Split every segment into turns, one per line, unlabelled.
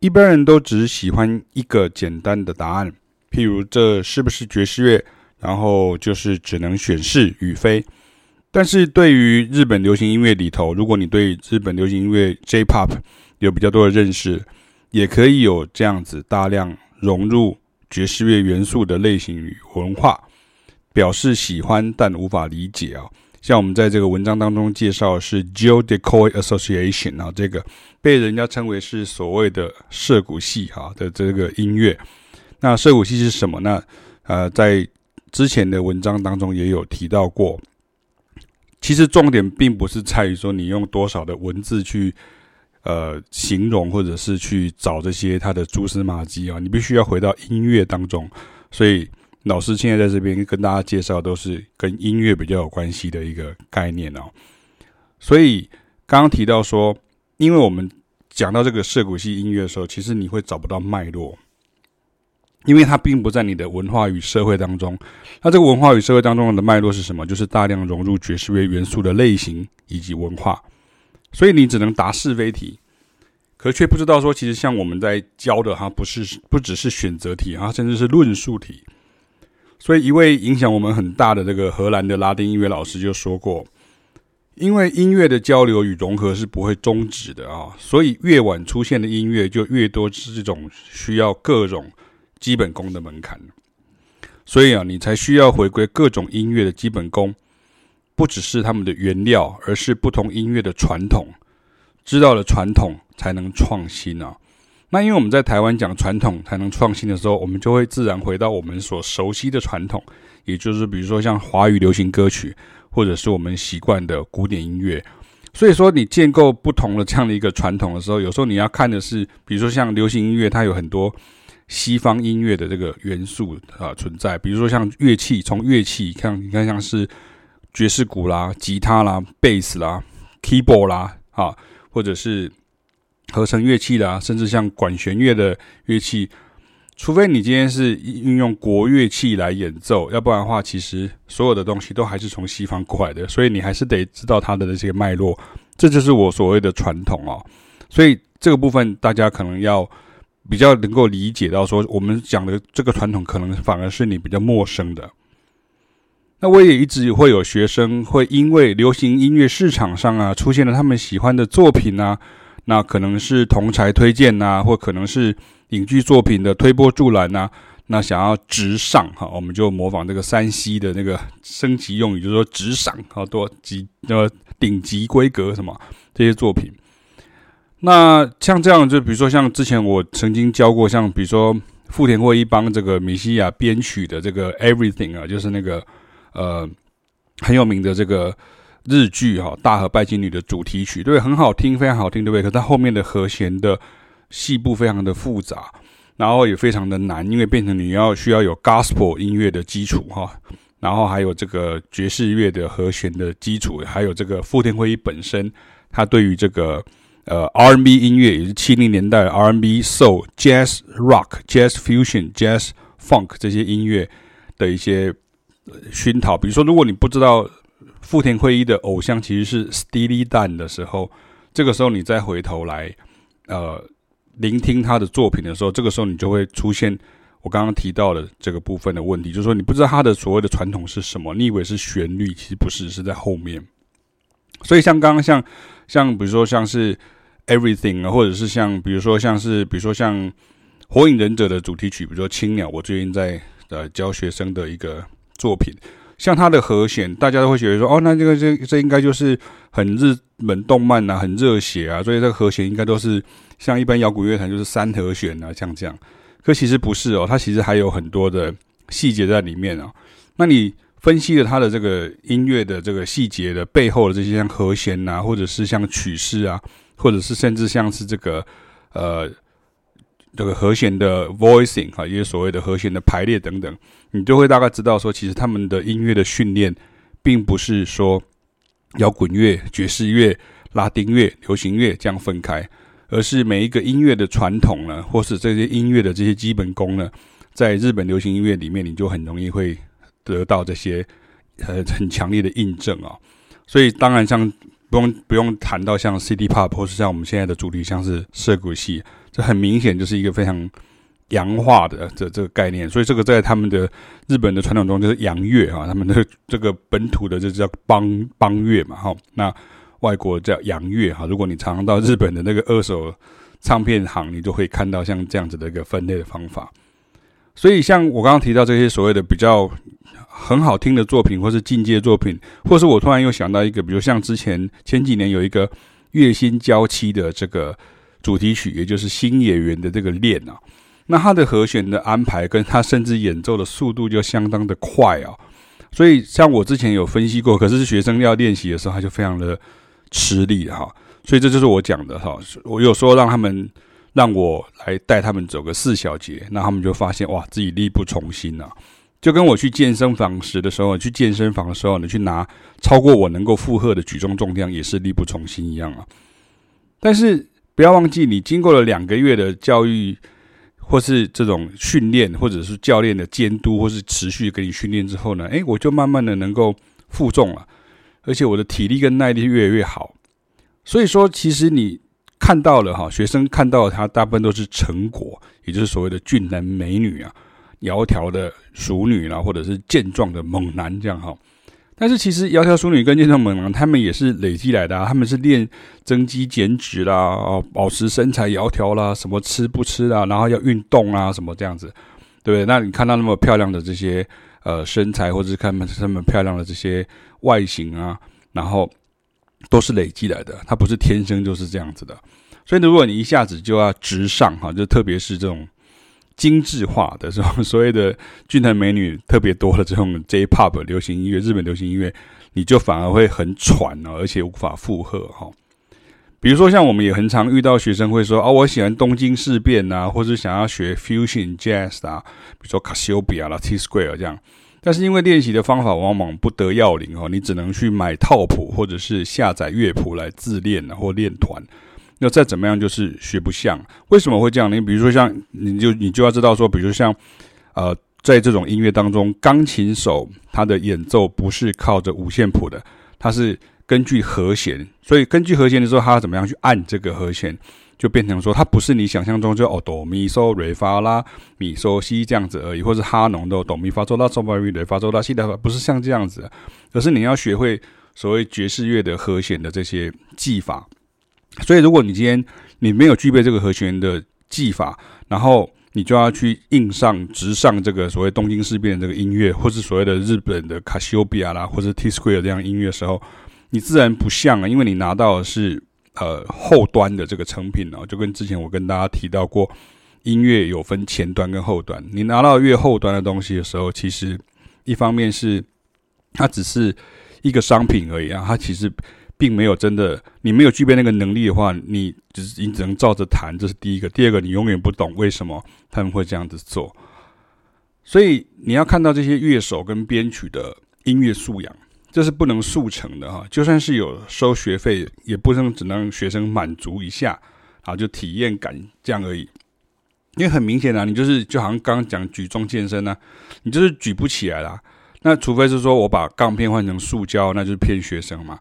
一般人都只喜欢一个简单的答案，譬如这是不是爵士乐，然后就是只能选是与非。但是对于日本流行音乐里头，如果你对日本流行音乐 J-Pop 有比较多的认识，也可以有这样子大量融入爵士乐元素的类型与文化，表示喜欢但无法理解啊。像我们在这个文章当中介绍的是 Joe Decoy Association 啊，这个被人家称为是所谓的涩谷系哈的这个音乐。那涩谷系是什么呢？呃，在之前的文章当中也有提到过。其实重点并不是在于说你用多少的文字去呃形容，或者是去找这些它的蛛丝马迹啊，你必须要回到音乐当中，所以。老师现在在这边跟大家介绍，都是跟音乐比较有关系的一个概念哦。所以刚刚提到说，因为我们讲到这个涉谷系音乐的时候，其实你会找不到脉络，因为它并不在你的文化与社会当中。那这个文化与社会当中的脉络是什么？就是大量融入爵士乐元素的类型以及文化。所以你只能答是非题，可却不知道说，其实像我们在教的哈，不是不只是选择题啊，甚至是论述题。所以，一位影响我们很大的这个荷兰的拉丁音乐老师就说过：“因为音乐的交流与融合是不会终止的啊，所以越晚出现的音乐就越多是这种需要各种基本功的门槛。所以啊，你才需要回归各种音乐的基本功，不只是他们的原料，而是不同音乐的传统。知道了传统，才能创新啊。”那因为我们在台湾讲传统才能创新的时候，我们就会自然回到我们所熟悉的传统，也就是比如说像华语流行歌曲，或者是我们习惯的古典音乐。所以说，你建构不同的这样的一个传统的时候，有时候你要看的是，比如说像流行音乐，它有很多西方音乐的这个元素啊存在，比如说像乐器，从乐器看，你看像是爵士鼓啦、吉他啦、贝斯啦、keyboard 啦啊，或者是。合成乐器啦，甚至像管弦乐的乐器，除非你今天是运用国乐器来演奏，要不然的话，其实所有的东西都还是从西方过来的，所以你还是得知道它的那些脉络。这就是我所谓的传统哦。所以这个部分大家可能要比较能够理解到，说我们讲的这个传统，可能反而是你比较陌生的。那我也一直会有学生会因为流行音乐市场上啊出现了他们喜欢的作品啊。那可能是同才推荐呐、或可能是影剧作品的推波助澜呐。那想要直上哈，我们就模仿这个 3C 的那个升级用语，就是说直上好多级呃顶级规格什么这些作品。那像这样，就比如说像之前我曾经教过，像比如说富田惠一帮这个米西亚编曲的这个 Everything 啊，就是那个呃很有名的这个。日剧哈《大和拜金女》的主题曲，对，很好听，非常好听，对不对？可它后面的和弦的细部非常的复杂，然后也非常的难，因为变成你要需要有 Gospel 音乐的基础哈，然后还有这个爵士乐的和弦的基础，还有这个富田惠一本身，他对于这个呃 R&B 音乐，也是七零年代 R&B、Soul、Jazz、Rock、Jazz Fusion、Jazz Funk 这些音乐的一些熏陶。比如说，如果你不知道。富田惠一的偶像其实是 Steely Dan 的时候，这个时候你再回头来，呃，聆听他的作品的时候，这个时候你就会出现我刚刚提到的这个部分的问题，就是说你不知道他的所谓的传统是什么，你以为是旋律，其实不是，是在后面。所以像刚刚像像比如说像是 Everything 啊，或者是像比如说像是比如说像火影忍者的主题曲，比如说青鸟，我最近在呃教学生的一个作品。像它的和弦，大家都会觉得说，哦，那这个这这应该就是很日本动漫呐、啊，很热血啊，所以这个和弦应该都是像一般摇滚乐团就是三和弦啊，像这样。可其实不是哦，它其实还有很多的细节在里面啊。那你分析了它的这个音乐的这个细节的背后的这些像和弦呐、啊，或者是像曲式啊，或者是甚至像是这个呃。这个和弦的 voicing 哈，一些所谓的和弦的排列等等，你就会大概知道说，其实他们的音乐的训练，并不是说摇滚乐、爵士乐、拉丁乐、流行乐这样分开，而是每一个音乐的传统呢，或是这些音乐的这些基本功呢，在日本流行音乐里面，你就很容易会得到这些呃很强烈的印证啊。所以当然像不用不用谈到像 City Pop 或是像我们现在的主题像是涩谷系。很明显就是一个非常洋化的这这个概念。所以这个在他们的日本的传统中就是洋乐啊，他们的这个本土的这叫邦邦乐嘛哈，那外国叫洋乐哈。如果你常常到日本的那个二手唱片行，你就会看到像这样子的一个分类的方法。所以像我刚刚提到这些所谓的比较。很好听的作品，或是进阶作品，或是我突然又想到一个，比如像之前前几年有一个月薪娇妻的这个主题曲，也就是新演员的这个练啊，那他的和弦的安排，跟他甚至演奏的速度就相当的快啊，所以像我之前有分析过，可是学生要练习的时候，他就非常的吃力哈，所以这就是我讲的哈，我有说让他们让我来带他们走个四小节，那他们就发现哇，自己力不从心啊。就跟我去健身房时的时候，去健身房的时候，你去拿超过我能够负荷的举重重量，也是力不从心一样啊。但是不要忘记，你经过了两个月的教育，或是这种训练，或者是教练的监督，或是持续给你训练之后呢，诶，我就慢慢的能够负重了，而且我的体力跟耐力越来越好。所以说，其实你看到了哈，学生看到了他大部分都是成果，也就是所谓的俊男美女啊。窈窕的淑女啦，或者是健壮的猛男这样哈，但是其实窈窕淑女跟健壮猛男，他们也是累积来的啊，他们是练增肌减脂啦，哦，保持身材窈窕啦，什么吃不吃啦，然后要运动啊，什么这样子，对不对？那你看到那么漂亮的这些呃身材，或者是看他们漂亮的这些外形啊，然后都是累积来的，他不是天生就是这样子的。所以如果你一下子就要直上哈，就特别是这种。精致化的这种所谓的俊男美女特别多的这种 J-Pop 流行音乐，日本流行音乐，你就反而会很喘哦，而且无法负荷哈。比如说，像我们也很常遇到学生会说：“哦，我喜欢东京事变啊，或者想要学 Fusion Jazz 啊，比如说 Cassiopeia 啦、T Square 这样。”但是因为练习的方法往往不得要领哦，你只能去买套谱或者是下载乐谱来自练，或练团。那再怎么样，就是学不像。为什么会这样？你比如说，像你就你就要知道说，比如像呃，在这种音乐当中，钢琴手他的演奏不是靠着五线谱的，他是根据和弦。所以根据和弦的时候，他要怎么样去按这个和弦，就变成说，它不是你想象中就哦哆咪嗦瑞发啦咪嗦西这样子而已，或是哈农的哆咪发嗦啦嗦咪瑞发嗦啦西的，不是像这样子，而是你要学会所谓爵士乐的和弦的这些技法。所以，如果你今天你没有具备这个和弦的技法，然后你就要去硬上直上这个所谓东京事变的这个音乐，或是所谓的日本的卡西欧比亚啦，或者 T Square 这样音乐的时候，你自然不像啊，因为你拿到的是呃后端的这个成品哦，就跟之前我跟大家提到过，音乐有分前端跟后端，你拿到越后端的东西的时候，其实一方面是它只是一个商品而已啊，它其实。并没有真的，你没有具备那个能力的话，你只是你只能照着弹，这是第一个。第二个，你永远不懂为什么他们会这样子做。所以你要看到这些乐手跟编曲的音乐素养，这是不能速成的哈。就算是有收学费，也不能只能让学生满足一下，啊，就体验感这样而已。因为很明显啊，你就是就好像刚刚讲举重健身啊，你就是举不起来啦。那除非是说我把杠片换成塑胶，那就是骗学生嘛。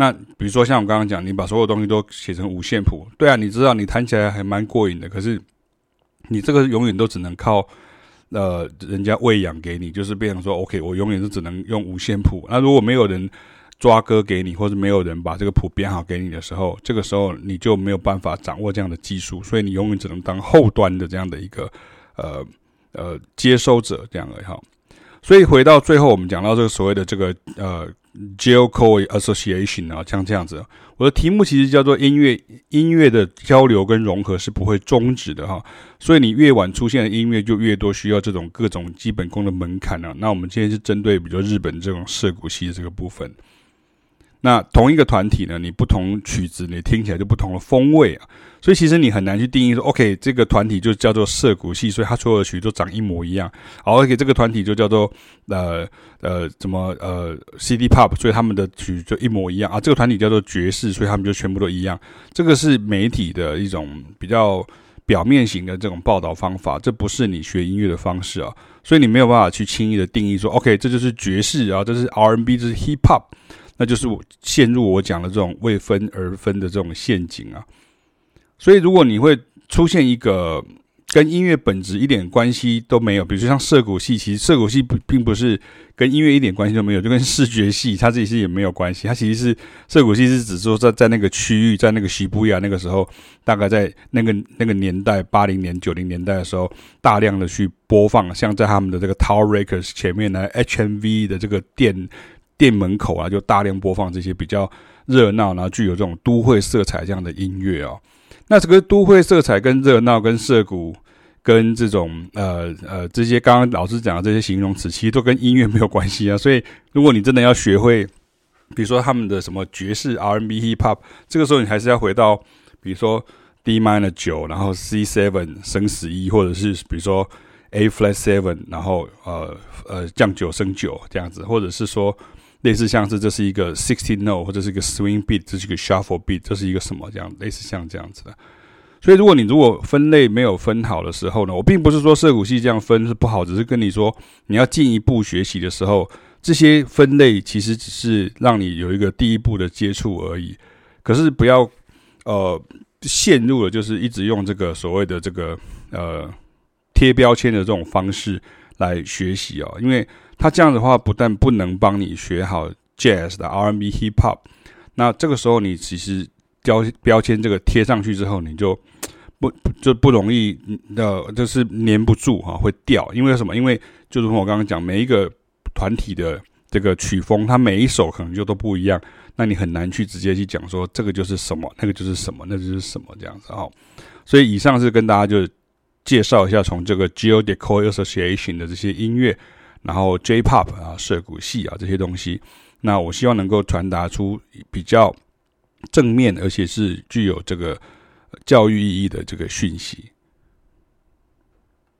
那比如说像我刚刚讲，你把所有东西都写成五线谱，对啊，你知道你弹起来还蛮过瘾的。可是你这个永远都只能靠呃人家喂养给你，就是变成说，OK，我永远是只能用五线谱。那如果没有人抓歌给你，或者没有人把这个谱编好给你的时候，这个时候你就没有办法掌握这样的技术，所以你永远只能当后端的这样的一个呃呃接收者这样而已哈。所以回到最后，我们讲到这个所谓的这个呃。J-Code Association 啊，像这样子，我的题目其实叫做音乐音乐的交流跟融合是不会终止的哈，所以你越晚出现的音乐就越多需要这种各种基本功的门槛了。那我们今天是针对比如说日本这种涉谷系的这个部分。那同一个团体呢，你不同曲子，你听起来就不同的风味啊。所以其实你很难去定义说，OK，这个团体就叫做涩谷系，所以它所有的曲都长一模一样。好，OK，这个团体就叫做呃呃怎么呃 CD Pop，所以他们的曲就一模一样啊。这个团体叫做爵士，所以他们就全部都一样。这个是媒体的一种比较表面型的这种报道方法，这不是你学音乐的方式啊。所以你没有办法去轻易的定义说，OK，这就是爵士啊，这是 R&B，这是 Hip Hop。那就是我陷入我讲的这种未分而分的这种陷阱啊，所以如果你会出现一个。跟音乐本质一点关系都没有，比如说像涩谷系，其实涩谷系不并不是跟音乐一点关系都没有，就跟视觉系它自己是也没有关系。它其实是涩谷系是指说在在那个区域，在那个西布亚那个时候，大概在那个那个年代八零年九零年代的时候，大量的去播放，像在他们的这个 Tower Records 前面呢，HMV 的这个店店门口啊，就大量播放这些比较热闹，然后具有这种都会色彩这样的音乐哦。那这个都会色彩跟热闹跟涩谷跟这种呃呃这些刚刚老师讲的这些形容词，其实都跟音乐没有关系啊。所以如果你真的要学会，比如说他们的什么爵士 R&B Hip Hop，这个时候你还是要回到比如说 D minor 九，然后 C seven 升十一，或者是比如说 A flat seven，然后呃呃降九升九这样子，或者是说。类似像是这是一个 sixteen note 或者是一个 swing beat，这是一个 shuffle beat，这是一个什么这样？类似像这样子的。所以如果你如果分类没有分好的时候呢，我并不是说涩谷系这样分是不好，只是跟你说你要进一步学习的时候，这些分类其实只是让你有一个第一步的接触而已。可是不要呃陷入了就是一直用这个所谓的这个呃贴标签的这种方式来学习哦，因为。他这样的话，不但不能帮你学好 Jazz 的 R&B Hip Hop，那这个时候你其实标标签这个贴上去之后，你就不就不容易的，就是粘不住哈，会掉。因为什么？因为就如同我刚刚讲，每一个团体的这个曲风，它每一首可能就都不一样，那你很难去直接去讲说这个就是什么，那个就是什么，那就是什么这样子哈。所以以上是跟大家就介绍一下从这个 Geodecoy Association 的这些音乐。然后 J-Pop 啊，涩谷系啊这些东西，那我希望能够传达出比较正面，而且是具有这个教育意义的这个讯息。